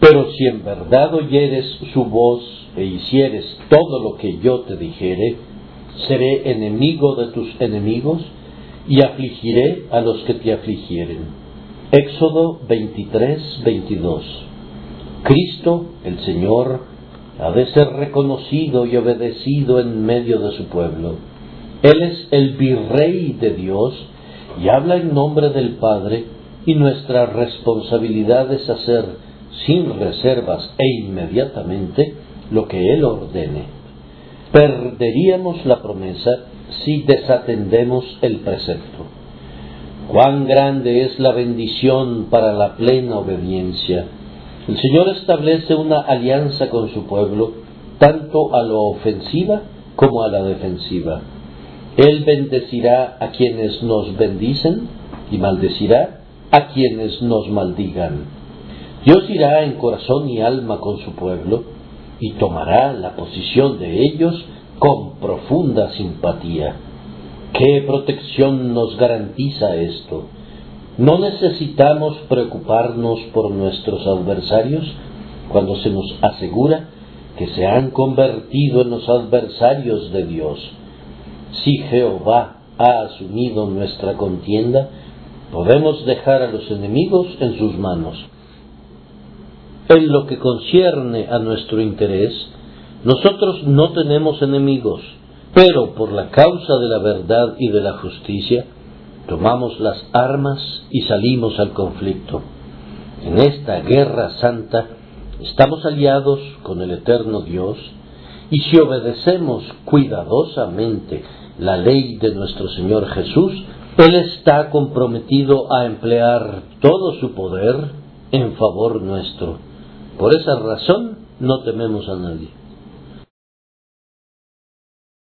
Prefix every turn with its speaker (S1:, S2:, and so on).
S1: Pero si en verdad oyeres su voz e hicieres todo lo que yo te dijere, seré enemigo de tus enemigos y afligiré a los que te afligieren. Éxodo 23, 22. Cristo, el Señor, ha de ser reconocido y obedecido en medio de su pueblo. Él es el virrey de Dios y habla en nombre del Padre y nuestra responsabilidad es hacer sin reservas e inmediatamente lo que Él ordene. Perderíamos la promesa si desatendemos el precepto. Cuán grande es la bendición para la plena obediencia. El Señor establece una alianza con su pueblo, tanto a lo ofensiva como a la defensiva. Él bendecirá a quienes nos bendicen y maldecirá a quienes nos maldigan. Dios irá en corazón y alma con su pueblo y tomará la posición de ellos con profunda simpatía. ¿Qué protección nos garantiza esto? ¿No necesitamos preocuparnos por nuestros adversarios cuando se nos asegura que se han convertido en los adversarios de Dios? Si Jehová ha asumido nuestra contienda, podemos dejar a los enemigos en sus manos. En lo que concierne a nuestro interés, nosotros no tenemos enemigos, pero por la causa de la verdad y de la justicia, tomamos las armas y salimos al conflicto. En esta guerra santa estamos aliados con el eterno Dios y si obedecemos cuidadosamente la ley de nuestro Señor Jesús, Él está comprometido a emplear todo su poder en favor nuestro. Por esa razón no tememos a nadie.